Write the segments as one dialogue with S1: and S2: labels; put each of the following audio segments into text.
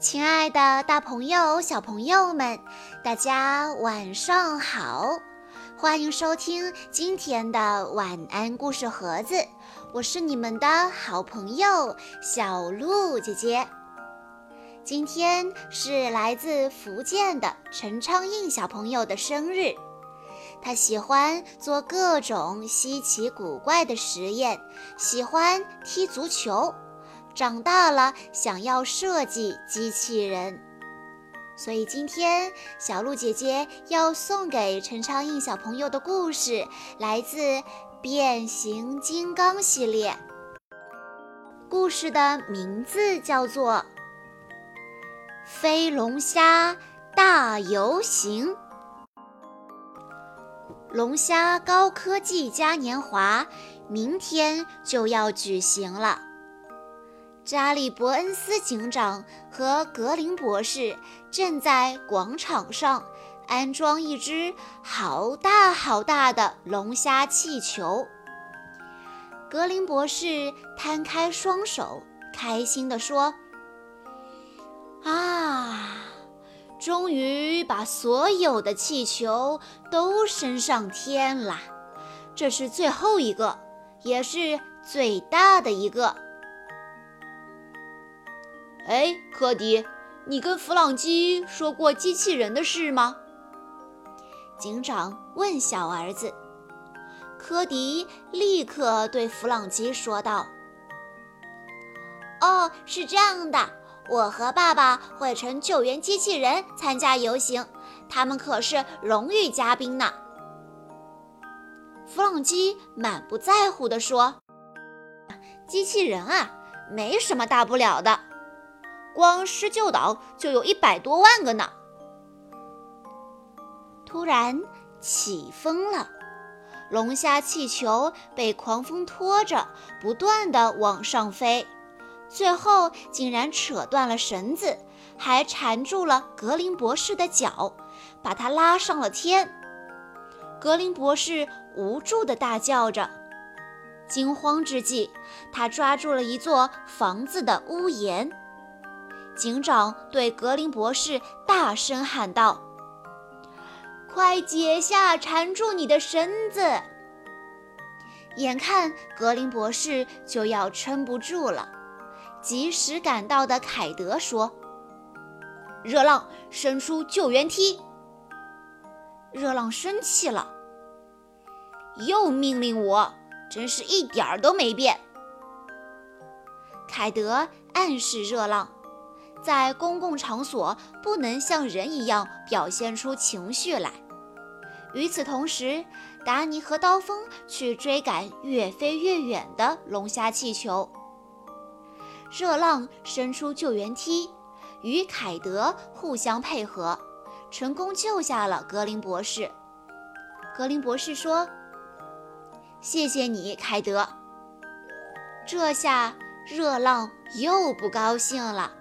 S1: 亲爱的，大朋友、小朋友们，大家晚上好！欢迎收听今天的晚安故事盒子，我是你们的好朋友小鹿姐姐。今天是来自福建的陈昌印小朋友的生日，他喜欢做各种稀奇古怪的实验，喜欢踢足球。长大了，想要设计机器人，所以今天小鹿姐姐要送给陈昌印小朋友的故事来自《变形金刚》系列。故事的名字叫做《飞龙虾大游行》。龙虾高科技嘉年华明天就要举行了。查理·伯恩斯警长和格林博士正在广场上安装一只好大好大的龙虾气球。格林博士摊开双手，开心地说：“啊，终于把所有的气球都升上天了！这是最后一个，也是最大的一个。”
S2: 哎，科迪，你跟弗朗基说过机器人的事吗？
S1: 警长问小儿子。科迪立刻对弗朗基说道：“哦，是这样的，我和爸爸会乘救援机器人参加游行，他们可是荣誉嘉宾呢。”弗朗基满不在乎地说：“机器人啊，没什么大不了的。”光施救岛就有一百多万个呢。突然起风了，龙虾气球被狂风拖着，不断的往上飞，最后竟然扯断了绳子，还缠住了格林博士的脚，把他拉上了天。格林博士无助的大叫着，惊慌之际，他抓住了一座房子的屋檐。警长对格林博士大声喊道：“快解下缠住你的绳子！”眼看格林博士就要撑不住了，及时赶到的凯德说：“
S2: 热浪，伸出救援梯。”
S1: 热浪生气了，
S2: 又命令我，真是一点儿都没变。
S1: 凯德暗示热浪。在公共场所不能像人一样表现出情绪来。与此同时，达尼和刀锋去追赶越飞越远的龙虾气球。热浪伸出救援梯，与凯德互相配合，成功救下了格林博士。格林博士说：“谢谢你，凯德。”这下热浪又不高兴了。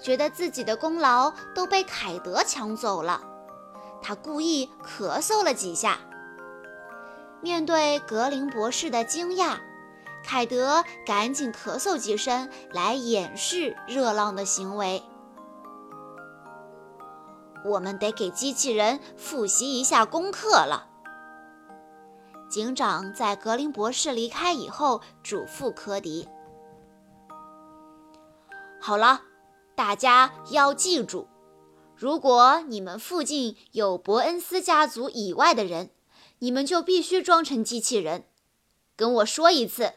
S1: 觉得自己的功劳都被凯德抢走了，他故意咳嗽了几下。面对格林博士的惊讶，凯德赶紧咳嗽几声来掩饰热浪的行为。我们得给机器人复习一下功课了。警长在格林博士离开以后嘱咐科迪：“
S2: 好了。”大家要记住，如果你们附近有伯恩斯家族以外的人，你们就必须装成机器人。跟我说一次，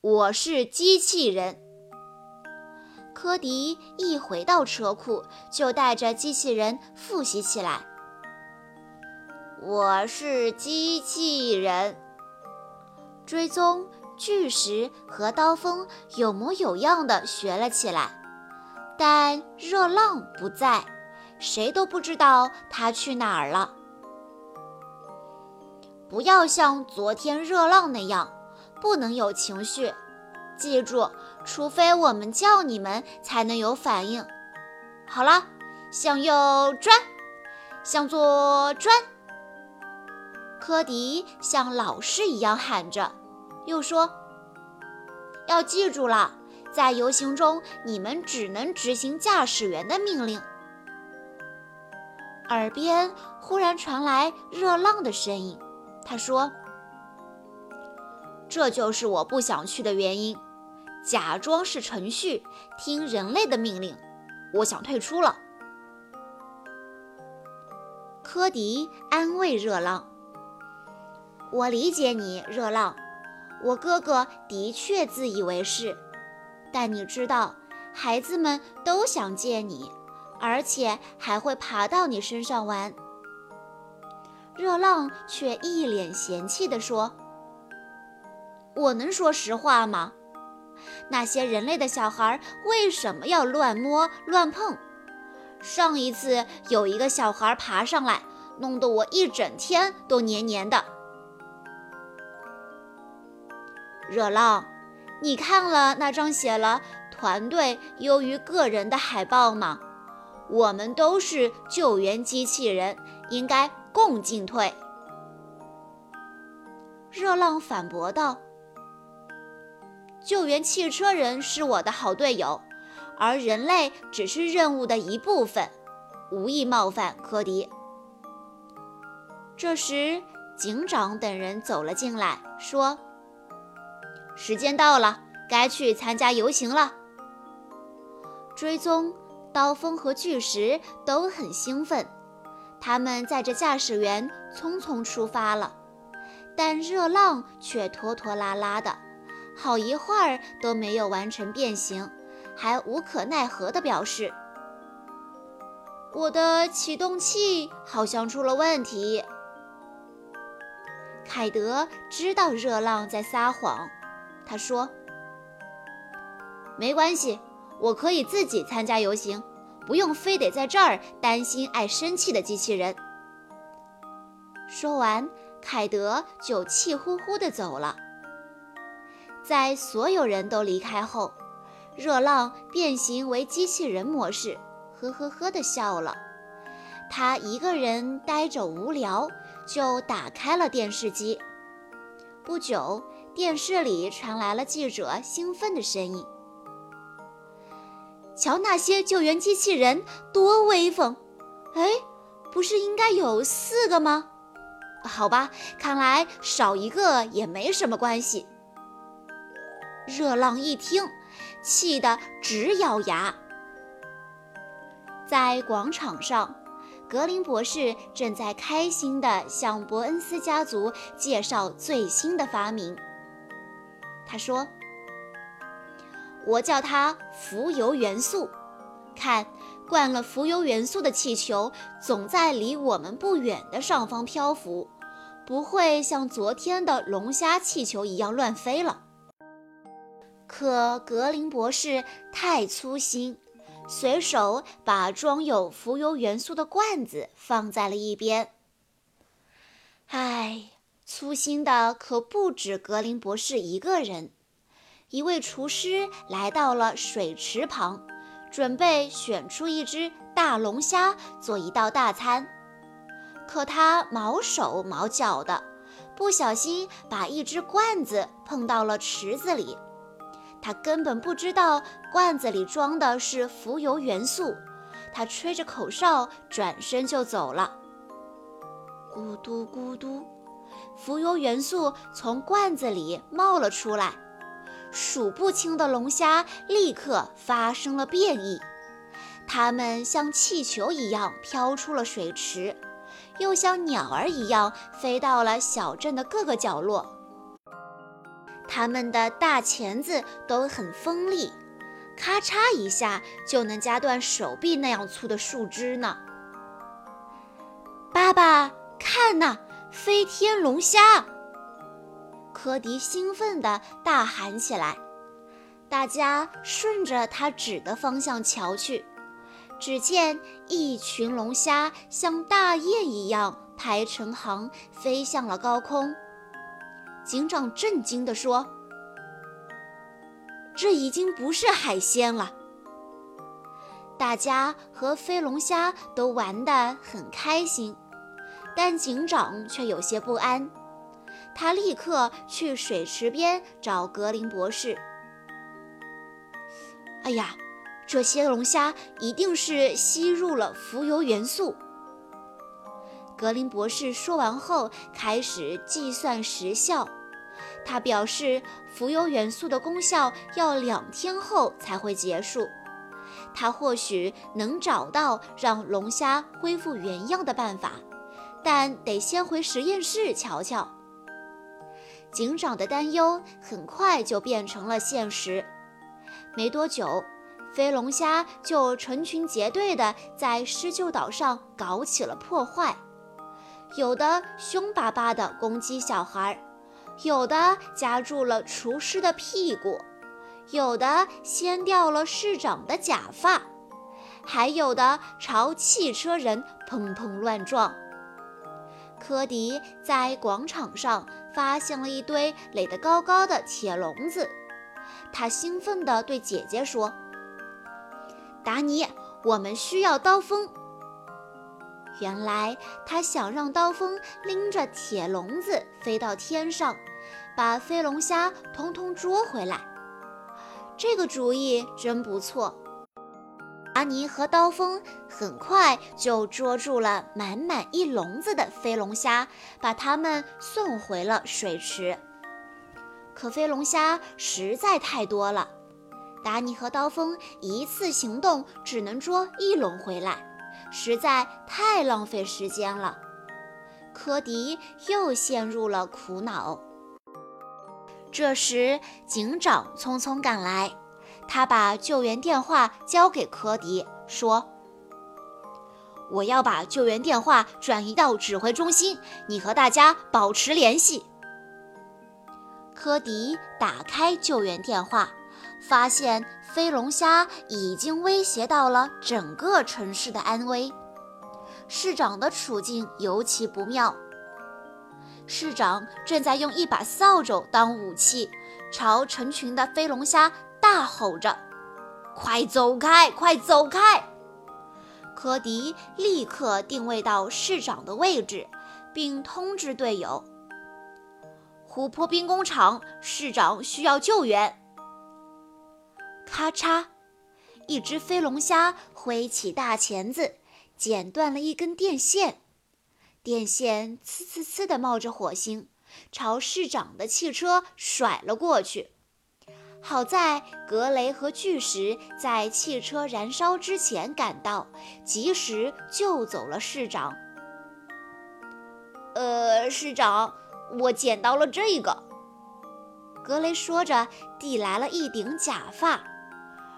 S2: 我是机器人。
S1: 科迪一回到车库，就带着机器人复习起来。我是机器人。追踪、巨石和刀锋有模有样的学了起来。但热浪不在，谁都不知道他去哪儿了。不要像昨天热浪那样，不能有情绪。记住，除非我们叫你们，才能有反应。好了，向右转，向左转。科迪像老师一样喊着，又说：“要记住了。”
S2: 在游行中，你们只能执行驾驶员的命令。耳边忽然传来热浪的声音，他说：“这就是我不想去的原因，假装是程序，听人类的命令。我想退出了。”科迪安慰热浪：“我理解你，热浪。我哥哥的确自以为是，但你知道，孩子们都想见你。”而且还会爬到你身上玩。热浪却一脸嫌弃地说：“我能说实话吗？那些人类的小孩为什么要乱摸乱碰？上一次有一个小孩爬上来，弄得我一整天都黏黏的。”热浪，你看了那张写了“团队优于个人”的海报吗？我们都是救援机器人，应该共进退。热浪反驳道：“救援汽车人是我的好队友，而人类只是任务的一部分。”无意冒犯科迪。这时，警长等人走了进来，说：“时间到了，该去参加游行了。”追踪。刀锋和巨石都很兴奋，他们载着驾驶员匆匆出发了。但热浪却拖拖拉拉的，好一会儿都没有完成变形，还无可奈何地表示：“我的启动器好像出了问题。”凯德知道热浪在撒谎，他说：“没关系。”我可以自己参加游行，不用非得在这儿担心爱生气的机器人。说完，凯德就气呼呼地走了。在所有人都离开后，热浪变形为机器人模式，呵呵呵地笑了。他一个人呆着无聊，就打开了电视机。不久，电视里传来了记者兴奋的声音。瞧那些救援机器人多威风！哎，不是应该有四个吗？好吧，看来少一个也没什么关系。热浪一听，气得直咬牙。在广场上，格林博士正在开心地向伯恩斯家族介绍最新的发明。他说。我叫它浮游元素。看，灌了浮游元素的气球总在离我们不远的上方漂浮，不会像昨天的龙虾气球一样乱飞了。可格林博士太粗心，随手把装有浮游元素的罐子放在了一边。唉，粗心的可不止格林博士一个人。一位厨师来到了水池旁，准备选出一只大龙虾做一道大餐。可他毛手毛脚的，不小心把一只罐子碰到了池子里。他根本不知道罐子里装的是浮游元素。他吹着口哨，转身就走了。咕嘟咕嘟，浮游元素从罐子里冒了出来。数不清的龙虾立刻发生了变异，它们像气球一样飘出了水池，又像鸟儿一样飞到了小镇的各个角落。它们的大钳子都很锋利，咔嚓一下就能夹断手臂那样粗的树枝呢。爸爸，看呐，飞天龙虾！科迪兴奋地大喊起来，大家顺着他指的方向瞧去，只见一群龙虾像大雁一样排成行，飞向了高空。警长震惊地说：“这已经不是海鲜了。”大家和飞龙虾都玩得很开心，但警长却有些不安。他立刻去水池边找格林博士。哎呀，这些龙虾一定是吸入了浮游元素。格林博士说完后，开始计算时效。他表示，浮游元素的功效要两天后才会结束。他或许能找到让龙虾恢复原样的办法，但得先回实验室瞧瞧。警长的担忧很快就变成了现实。没多久，飞龙虾就成群结队地在施救岛上搞起了破坏。有的凶巴巴地攻击小孩，有的夹住了厨师的屁股，有的掀掉了市长的假发，还有的朝汽车人砰砰乱撞。科迪在广场上发现了一堆垒得高高的铁笼子，他兴奋地对姐姐说：“达尼，我们需要刀锋。”原来他想让刀锋拎着铁笼子飞到天上，把飞龙虾通通捉回来。这个主意真不错。达尼和刀锋很快就捉住了满满一笼子的飞龙虾，把它们送回了水池。可飞龙虾实在太多了，达尼和刀锋一次行动只能捉一笼回来。实在太浪费时间了，科迪又陷入了苦恼。这时，警长匆匆赶来，他把救援电话交给科迪，说：“我要把救援电话转移到指挥中心，你和大家保持联系。”科迪打开救援电话。发现飞龙虾已经威胁到了整个城市的安危，市长的处境尤其不妙。市长正在用一把扫帚当武器，朝成群的飞龙虾大吼着：“快走开，快走开！”科迪立刻定位到市长的位置，并通知队友：“湖泊兵工厂，市长需要救援。”咔嚓！一只飞龙虾挥起大钳子，剪断了一根电线，电线呲呲呲地冒着火星，朝市长的汽车甩了过去。好在格雷和巨石在汽车燃烧之前赶到，及时救走了市长。呃，市长，我捡到了这个。格雷说着，递来了一顶假发。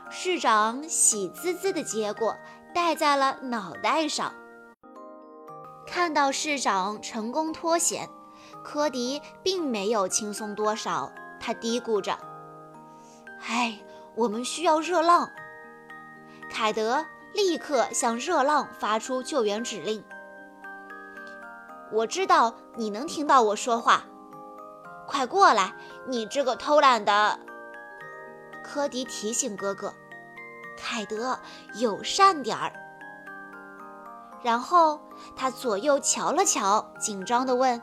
S2: 市长喜滋滋地接过，戴在了脑袋上。看到市长成功脱险，科迪并没有轻松多少。他嘀咕着：“哎，我们需要热浪。”凯德立刻向热浪发出救援指令：“我知道你能听到我说话，快过来！你这个偷懒的。”科迪提醒哥哥。凯德，友善点儿。然后他左右瞧了瞧，紧张地问：“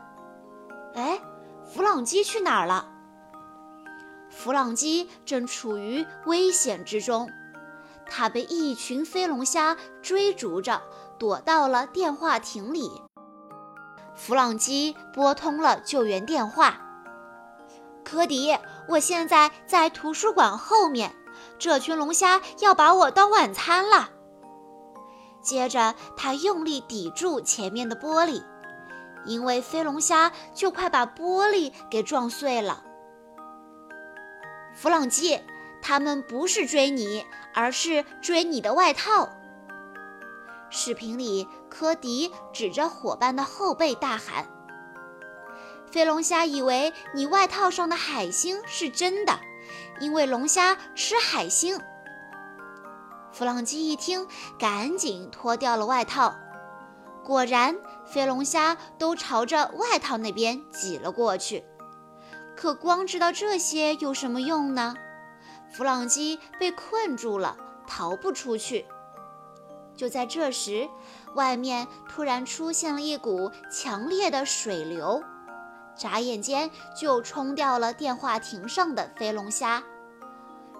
S2: 哎，弗朗基去哪儿了？”弗朗基正处于危险之中，他被一群飞龙虾追逐着，躲到了电话亭里。弗朗基拨通了救援电话：“科迪，我现在在图书馆后面。”这群龙虾要把我当晚餐了。接着，他用力抵住前面的玻璃，因为飞龙虾就快把玻璃给撞碎了。弗朗基，他们不是追你，而是追你的外套。视频里，科迪指着伙伴的后背大喊：“飞龙虾以为你外套上的海星是真的。”因为龙虾吃海星，弗朗基一听，赶紧脱掉了外套。果然，飞龙虾都朝着外套那边挤了过去。可光知道这些有什么用呢？弗朗基被困住了，逃不出去。就在这时，外面突然出现了一股强烈的水流。眨眼间就冲掉了电话亭上的飞龙虾，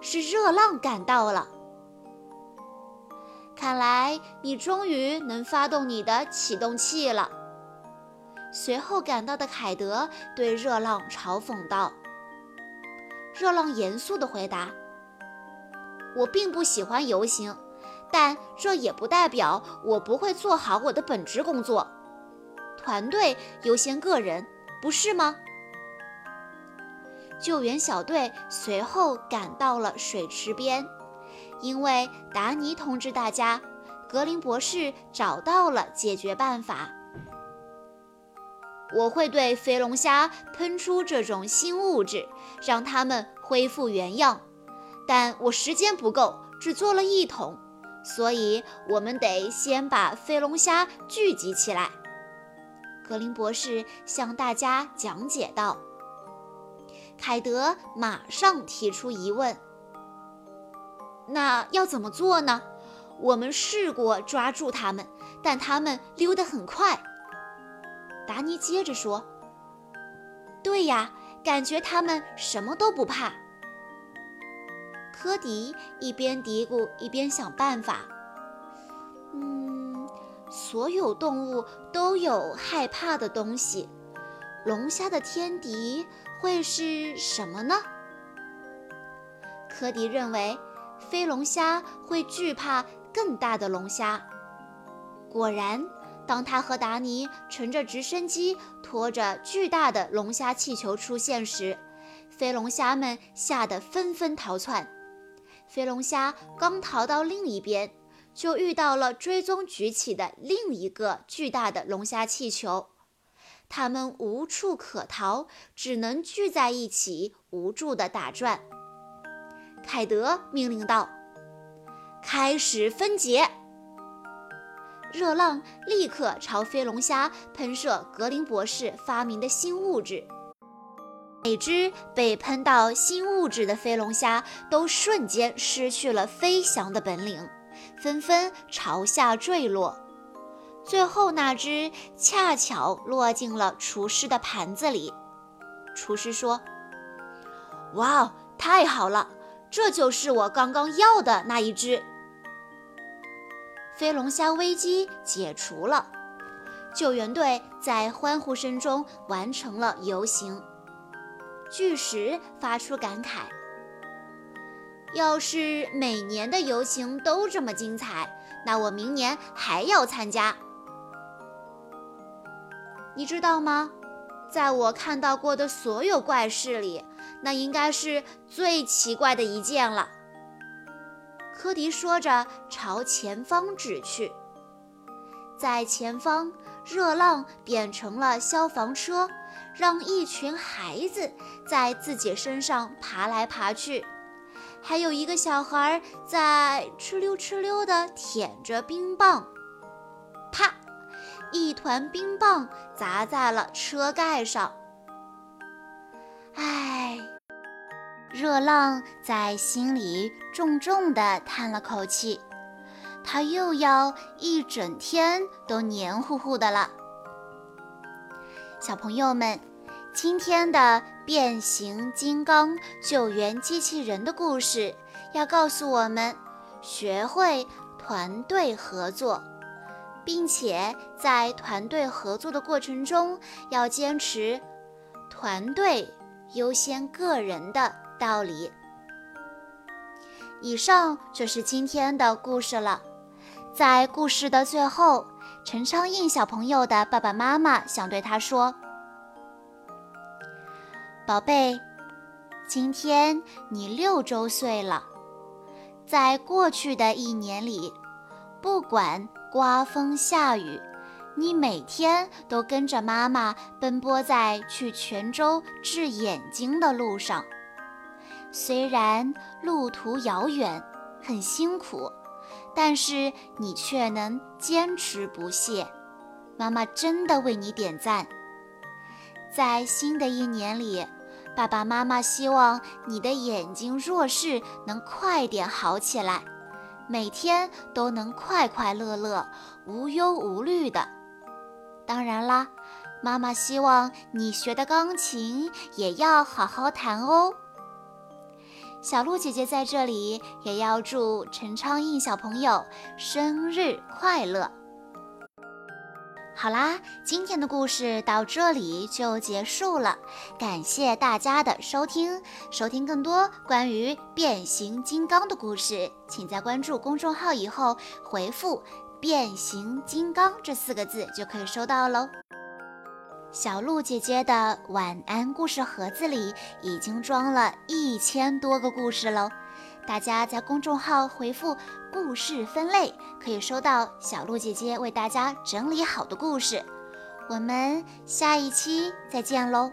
S2: 是热浪赶到了。看来你终于能发动你的启动器了。随后赶到的凯德对热浪嘲讽道：“热浪严肃地回答：‘我并不喜欢游行，但这也不代表我不会做好我的本职工作。团队优先个人，不是吗？’”救援小队随后赶到了水池边，因为达尼通知大家，格林博士找到了解决办法。我会对飞龙虾喷出这种新物质，让它们恢复原样。但我时间不够，只做了一桶，所以我们得先把飞龙虾聚集起来。格林博士向大家讲解道。凯德马上提出疑问：“那要怎么做呢？我们试过抓住他们，但他们溜得很快。”达尼接着说：“对呀，感觉他们什么都不怕。”科迪一边嘀咕一边想办法：“嗯，所有动物都有害怕的东西，龙虾的天敌。”会是什么呢？科迪认为，飞龙虾会惧怕更大的龙虾。果然，当他和达尼乘着直升机拖着巨大的龙虾气球出现时，飞龙虾们吓得纷纷逃窜。飞龙虾刚逃到另一边，就遇到了追踪举起的另一个巨大的龙虾气球。他们无处可逃，只能聚在一起，无助地打转。凯德命令道：“开始分解！”热浪立刻朝飞龙虾喷射格林博士发明的新物质。每只被喷到新物质的飞龙虾都瞬间失去了飞翔的本领，纷纷朝下坠落。最后那只恰巧落进了厨师的盘子里。厨师说：“哇哦，太好了，这就是我刚刚要的那一只。”飞龙虾危机解除了，救援队在欢呼声中完成了游行。巨石发出感慨：“要是每年的游行都这么精彩，那我明年还要参加。”你知道吗？在我看到过的所有怪事里，那应该是最奇怪的一件了。科迪说着，朝前方指去。在前方，热浪变成了消防车，让一群孩子在自己身上爬来爬去，还有一个小孩在哧溜哧溜地舔着冰棒。啪！一团冰棒砸在了车盖上。热浪在心里重重地叹了口气。他又要一整天都黏糊糊的了。小朋友们，今天的变形金刚救援机器人的故事要告诉我们：学会团队合作。并且在团队合作的过程中，要坚持团队优先个人的道理。以上就是今天的故事了。在故事的最后，陈昌印小朋友的爸爸妈妈想对他说：“宝贝，今天你六周岁了，在过去的一年里，不管……”刮风下雨，你每天都跟着妈妈奔波在去泉州治眼睛的路上。虽然路途遥远，很辛苦，但是你却能坚持不懈。妈妈真的为你点赞。在新的一年里，爸爸妈妈希望你的眼睛弱视能快点好起来。每天都能快快乐乐、无忧无虑的。当然啦，妈妈希望你学的钢琴也要好好弹哦。
S1: 小鹿姐姐在这里也要祝陈昌印小朋友生日快乐。好啦，今天的故事到这里就结束了，感谢大家的收听。收听更多关于变形金刚的故事，请在关注公众号以后回复“变形金刚”这四个字就可以收到喽。小鹿姐姐的晚安故事盒子里已经装了一千多个故事喽。大家在公众号回复“故事分类”，可以收到小鹿姐姐为大家整理好的故事。我们下一期再见喽！